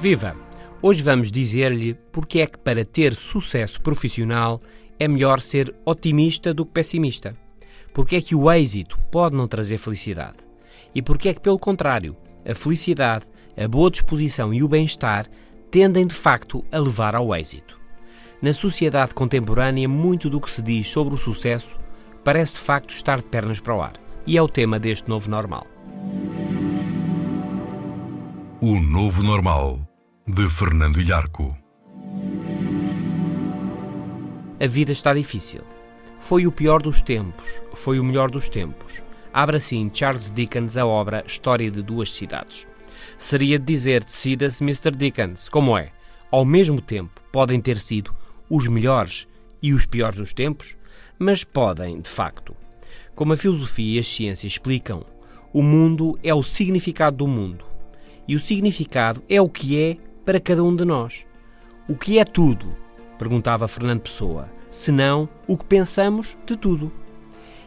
Viva! Hoje vamos dizer-lhe porque é que para ter sucesso profissional é melhor ser otimista do que pessimista. Porque é que o êxito pode não trazer felicidade. E porque é que, pelo contrário, a felicidade, a boa disposição e o bem-estar tendem de facto a levar ao êxito. Na sociedade contemporânea, muito do que se diz sobre o sucesso parece de facto estar de pernas para o ar. E é o tema deste novo normal. O Novo Normal, de Fernando Ilharco. A vida está difícil. Foi o pior dos tempos, foi o melhor dos tempos. Abre assim Charles Dickens a obra História de Duas Cidades. Seria de dizer decida-se Mr. Dickens, como é? Ao mesmo tempo, podem ter sido os melhores e os piores dos tempos, mas podem, de facto. Como a filosofia e as ciências explicam, o mundo é o significado do mundo e o significado é o que é para cada um de nós. O que é tudo? perguntava Fernando Pessoa. Senão, o que pensamos de tudo.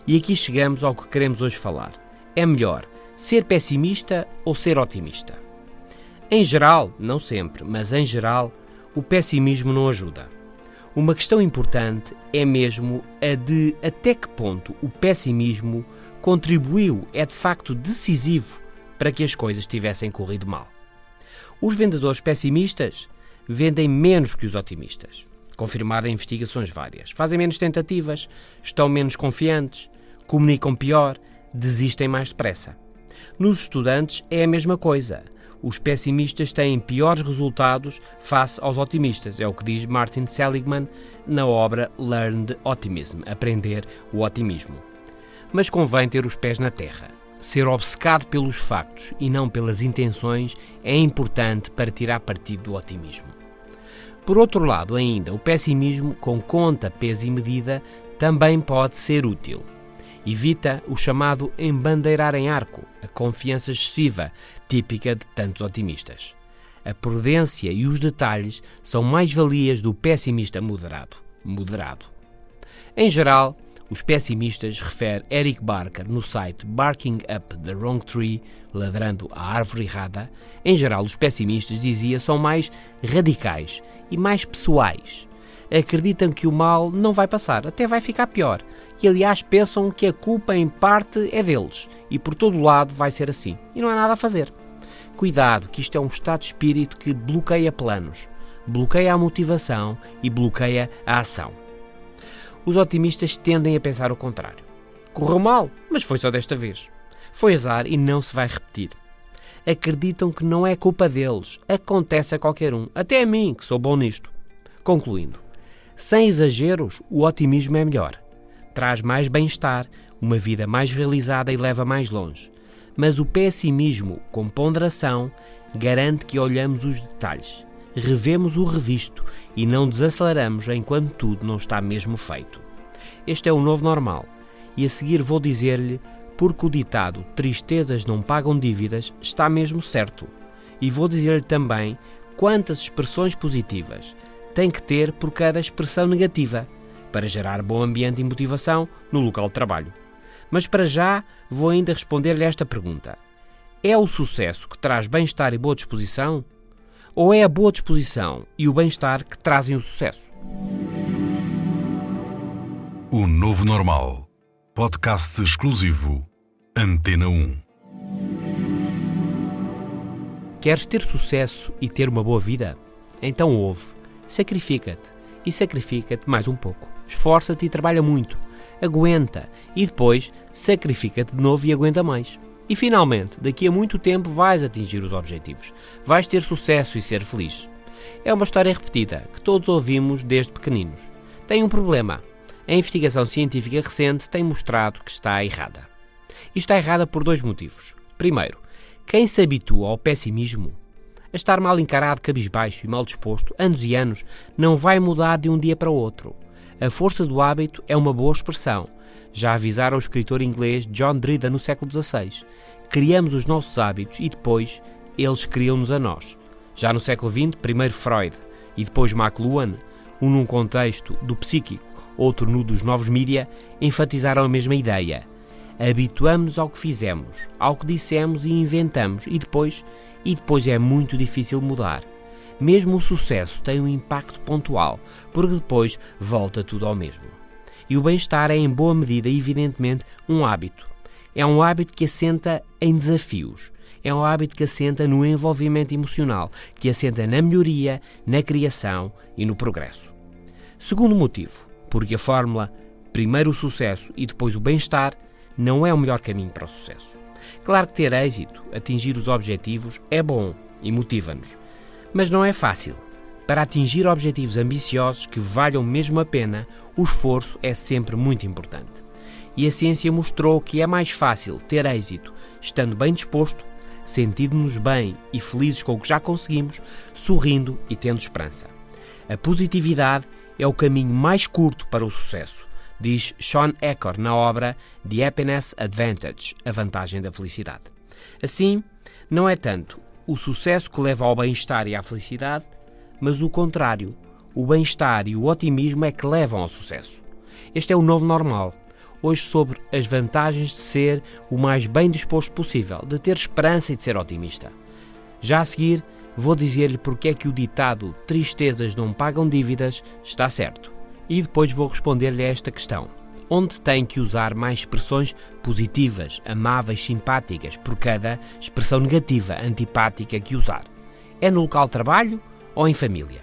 E aqui chegamos ao que queremos hoje falar. É melhor ser pessimista ou ser otimista? Em geral, não sempre, mas em geral, o pessimismo não ajuda. Uma questão importante é mesmo a de até que ponto o pessimismo contribuiu, é de facto decisivo para que as coisas tivessem corrido mal. Os vendedores pessimistas vendem menos que os otimistas, confirmado em investigações várias. Fazem menos tentativas, estão menos confiantes, comunicam pior, desistem mais depressa. Nos estudantes é a mesma coisa. Os pessimistas têm piores resultados face aos otimistas, é o que diz Martin Seligman na obra Learned Optimism Aprender o Otimismo. Mas convém ter os pés na terra Ser obcecado pelos factos e não pelas intenções é importante para tirar partido do otimismo. Por outro lado, ainda, o pessimismo, com conta, peso e medida, também pode ser útil. Evita o chamado embandeirar em arco, a confiança excessiva, típica de tantos otimistas. A prudência e os detalhes são mais-valias do pessimista moderado. Moderado. Em geral, os pessimistas, refere Eric Barker no site Barking Up the Wrong Tree, ladrando a árvore errada, em geral os pessimistas, dizia, são mais radicais e mais pessoais. Acreditam que o mal não vai passar, até vai ficar pior. E aliás pensam que a culpa em parte é deles e por todo lado vai ser assim. E não há nada a fazer. Cuidado, que isto é um estado de espírito que bloqueia planos, bloqueia a motivação e bloqueia a ação os otimistas tendem a pensar o contrário. Correu mal, mas foi só desta vez. Foi azar e não se vai repetir. Acreditam que não é culpa deles, acontece a qualquer um, até a mim, que sou bom nisto. Concluindo, sem exageros, o otimismo é melhor. Traz mais bem-estar, uma vida mais realizada e leva mais longe. Mas o pessimismo, com ponderação, garante que olhamos os detalhes revemos o revisto e não desaceleramos enquanto tudo não está mesmo feito. Este é o novo normal, e a seguir vou dizer-lhe porque o ditado tristezas não pagam dívidas está mesmo certo. E vou dizer-lhe também quantas expressões positivas tem que ter por cada expressão negativa para gerar bom ambiente e motivação no local de trabalho. Mas para já vou ainda responder-lhe esta pergunta: É o sucesso que traz bem-estar e boa disposição? Ou é a boa disposição e o bem-estar que trazem o sucesso? O Novo Normal. Podcast exclusivo. Antena 1. Queres ter sucesso e ter uma boa vida? Então ouve. Sacrifica-te. E sacrifica-te mais um pouco. Esforça-te e trabalha muito. Aguenta. E depois sacrifica-te de novo e aguenta mais. E finalmente, daqui a muito tempo vais atingir os objetivos. Vais ter sucesso e ser feliz. É uma história repetida que todos ouvimos desde pequeninos. Tem um problema. A investigação científica recente tem mostrado que está errada. E está errada por dois motivos. Primeiro, Quem se habitua ao pessimismo, a estar mal encarado, cabisbaixo e mal disposto, anos e anos, não vai mudar de um dia para o outro. A força do hábito é uma boa expressão. Já avisara o escritor inglês John Dryden no século XVI. Criamos os nossos hábitos e depois eles criam-nos a nós. Já no século XX, primeiro Freud e depois McLuhan, um num contexto do psíquico, outro no dos novos mídia, enfatizaram a mesma ideia. Habituamos-nos ao que fizemos, ao que dissemos e inventamos, e depois, e depois é muito difícil mudar. Mesmo o sucesso tem um impacto pontual, porque depois volta tudo ao mesmo. E o bem-estar é, em boa medida, evidentemente, um hábito. É um hábito que assenta em desafios. É um hábito que assenta no envolvimento emocional, que assenta na melhoria, na criação e no progresso. Segundo motivo, porque a fórmula primeiro o sucesso e depois o bem-estar não é o melhor caminho para o sucesso. Claro que ter êxito, atingir os objetivos, é bom e motiva-nos. Mas não é fácil. Para atingir objetivos ambiciosos que valham mesmo a pena, o esforço é sempre muito importante. E a ciência mostrou que é mais fácil ter êxito estando bem disposto, sentindo-nos bem e felizes com o que já conseguimos, sorrindo e tendo esperança. A positividade é o caminho mais curto para o sucesso, diz Sean Eckhor na obra The Happiness Advantage A Vantagem da Felicidade. Assim, não é tanto o sucesso que leva ao bem-estar e à felicidade, mas o contrário. O bem-estar e o otimismo é que levam ao sucesso. Este é o novo normal. Hoje, sobre as vantagens de ser o mais bem disposto possível, de ter esperança e de ser otimista. Já a seguir, vou dizer-lhe porque é que o ditado tristezas não pagam dívidas está certo. E depois vou responder-lhe a esta questão. Onde tem que usar mais expressões positivas, amáveis, simpáticas, por cada expressão negativa, antipática que usar? É no local de trabalho ou em família?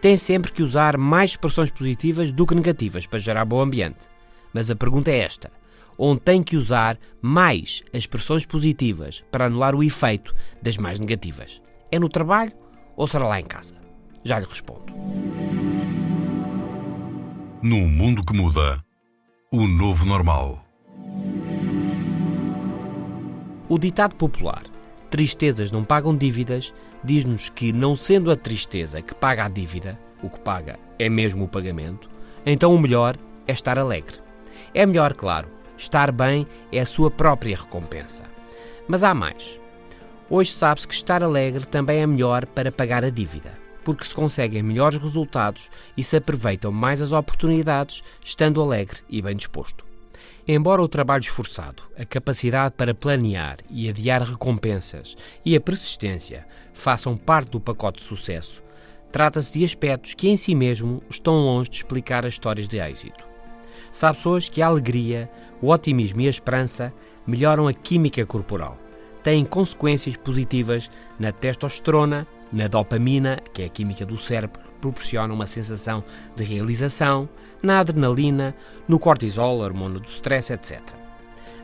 Tem sempre que usar mais expressões positivas do que negativas para gerar bom ambiente. Mas a pergunta é esta: onde tem que usar mais as expressões positivas para anular o efeito das mais negativas? É no trabalho ou será lá em casa? Já lhe respondo. Num mundo que muda, o novo normal. O ditado popular Tristezas não pagam dívidas diz-nos que, não sendo a tristeza que paga a dívida, o que paga é mesmo o pagamento, então o melhor é estar alegre. É melhor, claro, estar bem é a sua própria recompensa. Mas há mais. Hoje sabe-se que estar alegre também é melhor para pagar a dívida, porque se conseguem melhores resultados e se aproveitam mais as oportunidades estando alegre e bem disposto. Embora o trabalho esforçado, a capacidade para planear e adiar recompensas e a persistência façam parte do pacote de sucesso, trata-se de aspectos que em si mesmo estão longe de explicar as histórias de êxito. Sabe pessoas que a alegria, o otimismo e a esperança melhoram a química corporal têm consequências positivas na testosterona, na dopamina, que é a química do cérebro que proporciona uma sensação de realização, na adrenalina, no cortisol, hormônio do stress, etc.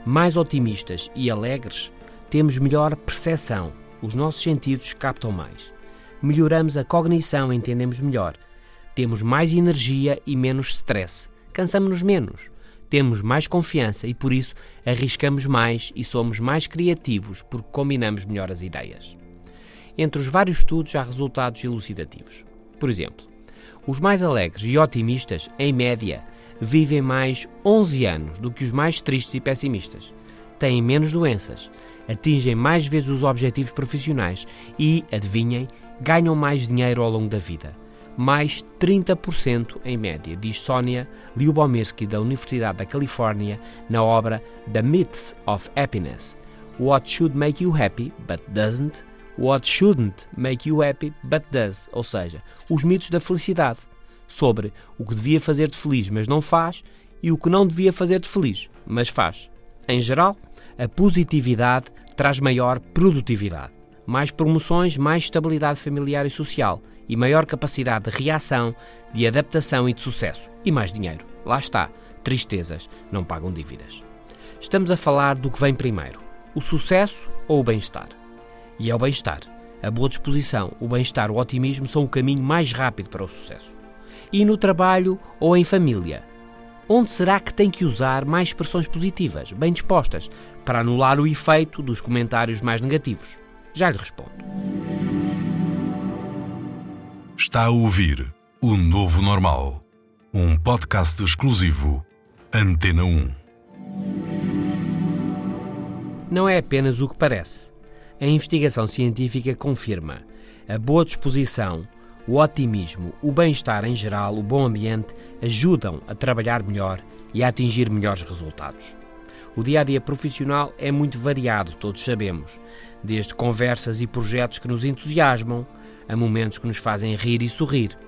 Mais otimistas e alegres, temos melhor percepção, os nossos sentidos captam mais. Melhoramos a cognição, entendemos melhor. Temos mais energia e menos stress. Cansamos-nos menos temos mais confiança e por isso arriscamos mais e somos mais criativos porque combinamos melhor as ideias. Entre os vários estudos há resultados elucidativos. Por exemplo, os mais alegres e otimistas, em média, vivem mais 11 anos do que os mais tristes e pessimistas. Têm menos doenças, atingem mais vezes os objetivos profissionais e, adivinhem, ganham mais dinheiro ao longo da vida mais 30% em média, diz Sonia Lyubomirsky da Universidade da Califórnia na obra The Myths of Happiness. What should make you happy but doesn't, what shouldn't make you happy but does, ou seja, os mitos da felicidade, sobre o que devia fazer-te feliz mas não faz e o que não devia fazer-te feliz mas faz. Em geral, a positividade traz maior produtividade, mais promoções, mais estabilidade familiar e social e maior capacidade de reação, de adaptação e de sucesso. E mais dinheiro. Lá está. Tristezas não pagam dívidas. Estamos a falar do que vem primeiro: o sucesso ou o bem-estar? E é o bem-estar. A boa disposição, o bem-estar, o otimismo são o caminho mais rápido para o sucesso. E no trabalho ou em família? onde será que tem que usar mais expressões positivas, bem dispostas, para anular o efeito dos comentários mais negativos? Já lhe respondo. Está a ouvir O Novo Normal, um podcast exclusivo Antena 1. Não é apenas o que parece. A investigação científica confirma a boa disposição, o otimismo, o bem-estar em geral, o bom ambiente ajudam a trabalhar melhor e a atingir melhores resultados. O dia a dia profissional é muito variado, todos sabemos, desde conversas e projetos que nos entusiasmam a momentos que nos fazem rir e sorrir.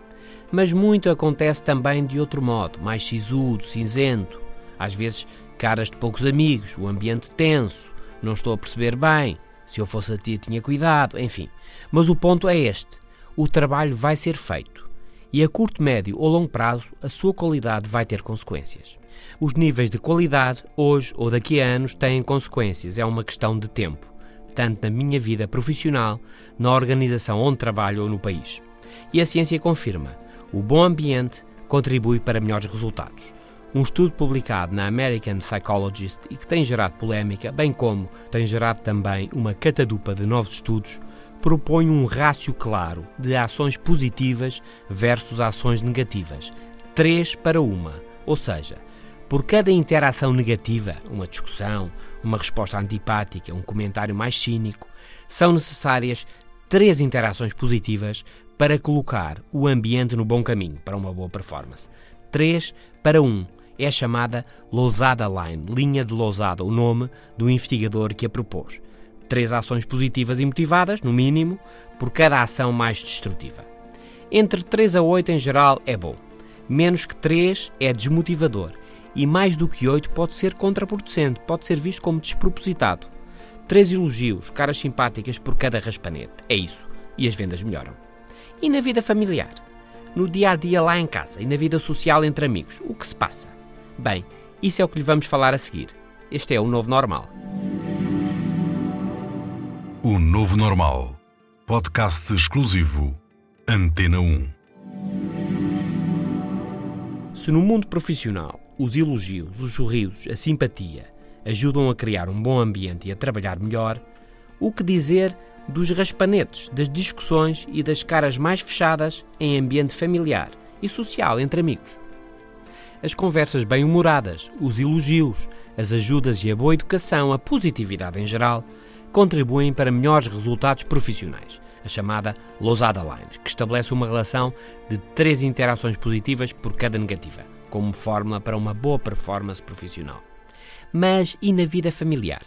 Mas muito acontece também de outro modo, mais sisudo, cinzento, às vezes caras de poucos amigos, o ambiente tenso, não estou a perceber bem, se eu fosse a ti tinha cuidado, enfim. Mas o ponto é este: o trabalho vai ser feito e a curto, médio ou longo prazo a sua qualidade vai ter consequências. Os níveis de qualidade, hoje ou daqui a anos, têm consequências, é uma questão de tempo, tanto na minha vida profissional, na organização onde trabalho ou no país. E a ciência confirma: o bom ambiente contribui para melhores resultados. Um estudo publicado na American Psychologist e que tem gerado polémica, bem como tem gerado também uma catadupa de novos estudos, propõe um rácio claro de ações positivas versus ações negativas, 3 para uma, ou seja, por cada interação negativa, uma discussão, uma resposta antipática, um comentário mais cínico, são necessárias três interações positivas para colocar o ambiente no bom caminho para uma boa performance. 3 para 1 é chamada Lousada Line, linha de Lousada, o nome do investigador que a propôs três ações positivas e motivadas, no mínimo, por cada ação mais destrutiva. Entre 3 a 8 em geral é bom. Menos que 3 é desmotivador. E mais do que 8 pode ser contraproducente, pode ser visto como despropositado. Três elogios, caras simpáticas por cada raspanete. É isso. E as vendas melhoram. E na vida familiar? No dia a dia lá em casa e na vida social entre amigos, o que se passa? Bem, isso é o que lhe vamos falar a seguir. Este é o novo normal. O Novo Normal. Podcast exclusivo Antena 1. Se no mundo profissional os elogios, os sorrisos, a simpatia ajudam a criar um bom ambiente e a trabalhar melhor, o que dizer dos raspanetes, das discussões e das caras mais fechadas em ambiente familiar e social entre amigos? As conversas bem-humoradas, os elogios, as ajudas e a boa educação, a positividade em geral contribuem para melhores resultados profissionais, a chamada Losada Line, que estabelece uma relação de três interações positivas por cada negativa, como fórmula para uma boa performance profissional. Mas e na vida familiar?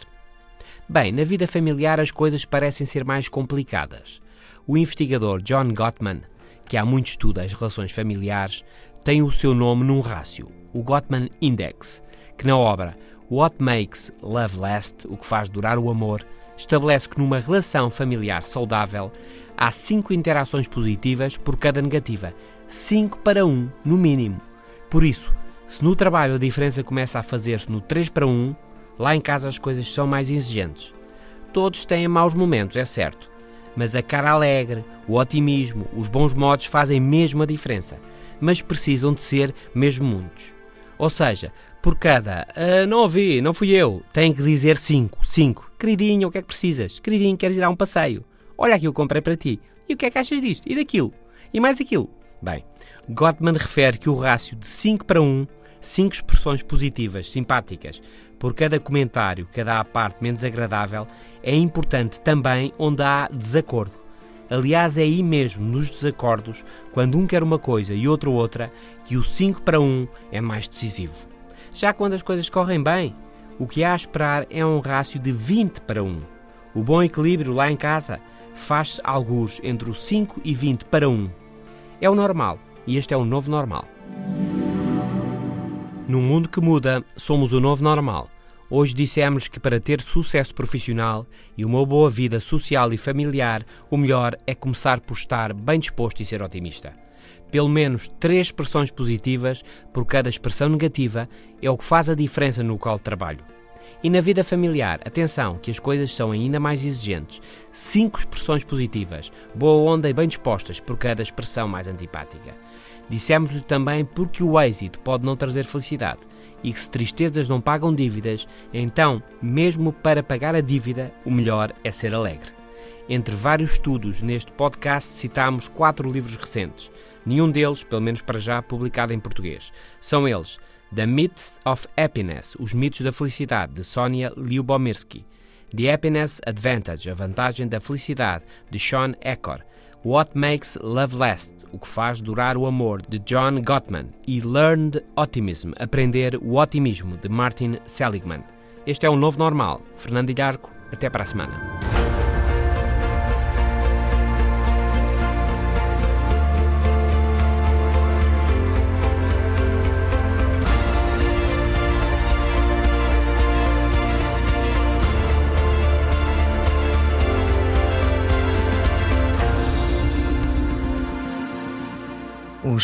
Bem, na vida familiar as coisas parecem ser mais complicadas. O investigador John Gottman, que há muito estuda as relações familiares, tem o seu nome num rácio, o Gottman Index, que na obra What Makes Love Last, o que faz durar o amor, estabelece que numa relação familiar saudável há 5 interações positivas por cada negativa. 5 para 1, no mínimo. Por isso, se no trabalho a diferença começa a fazer-se no 3 para 1, lá em casa as coisas são mais exigentes. Todos têm maus momentos, é certo, mas a cara alegre, o otimismo, os bons modos fazem mesmo a diferença, mas precisam de ser mesmo muitos. Ou seja, por cada uh, não ouvi, não fui eu, tem que dizer 5. 5. Queridinho, o que é que precisas? Queridinho, queres ir dar um passeio? Olha aqui, eu comprei para ti. E o que é que achas disto? E daquilo? E mais aquilo? Bem, Gottman refere que o rácio de 5 para 1, 5 expressões positivas, simpáticas, por cada comentário, cada parte menos agradável, é importante também onde há desacordo. Aliás, é aí mesmo, nos desacordos, quando um quer uma coisa e outro outra, que o 5 para 1 é mais decisivo. Já quando as coisas correm bem, o que há a esperar é um rácio de 20 para 1. O bom equilíbrio lá em casa faz-se alguns entre o 5 e 20 para 1. É o normal e este é o novo normal. Num mundo que muda, somos o novo normal. Hoje dissemos que para ter sucesso profissional e uma boa vida social e familiar, o melhor é começar por estar bem disposto e ser otimista. Pelo menos três expressões positivas por cada expressão negativa é o que faz a diferença no local de trabalho. E na vida familiar, atenção, que as coisas são ainda mais exigentes. Cinco expressões positivas, boa onda e bem dispostas por cada expressão mais antipática. Dissemos-lhe também porque o êxito pode não trazer felicidade e que se tristezas não pagam dívidas, então, mesmo para pagar a dívida, o melhor é ser alegre. Entre vários estudos neste podcast citamos quatro livros recentes, nenhum deles, pelo menos para já, publicado em português. São eles The Myths of Happiness, Os Mitos da Felicidade, de Sonia Lyubomirsky, The Happiness Advantage, A Vantagem da Felicidade, de Sean Eckhor, What Makes Love Last, O que faz durar o amor, de John Gottman, e Learned Optimism, Aprender o Otimismo, de Martin Seligman. Este é o Novo Normal. Fernando Ilharco, até para a semana.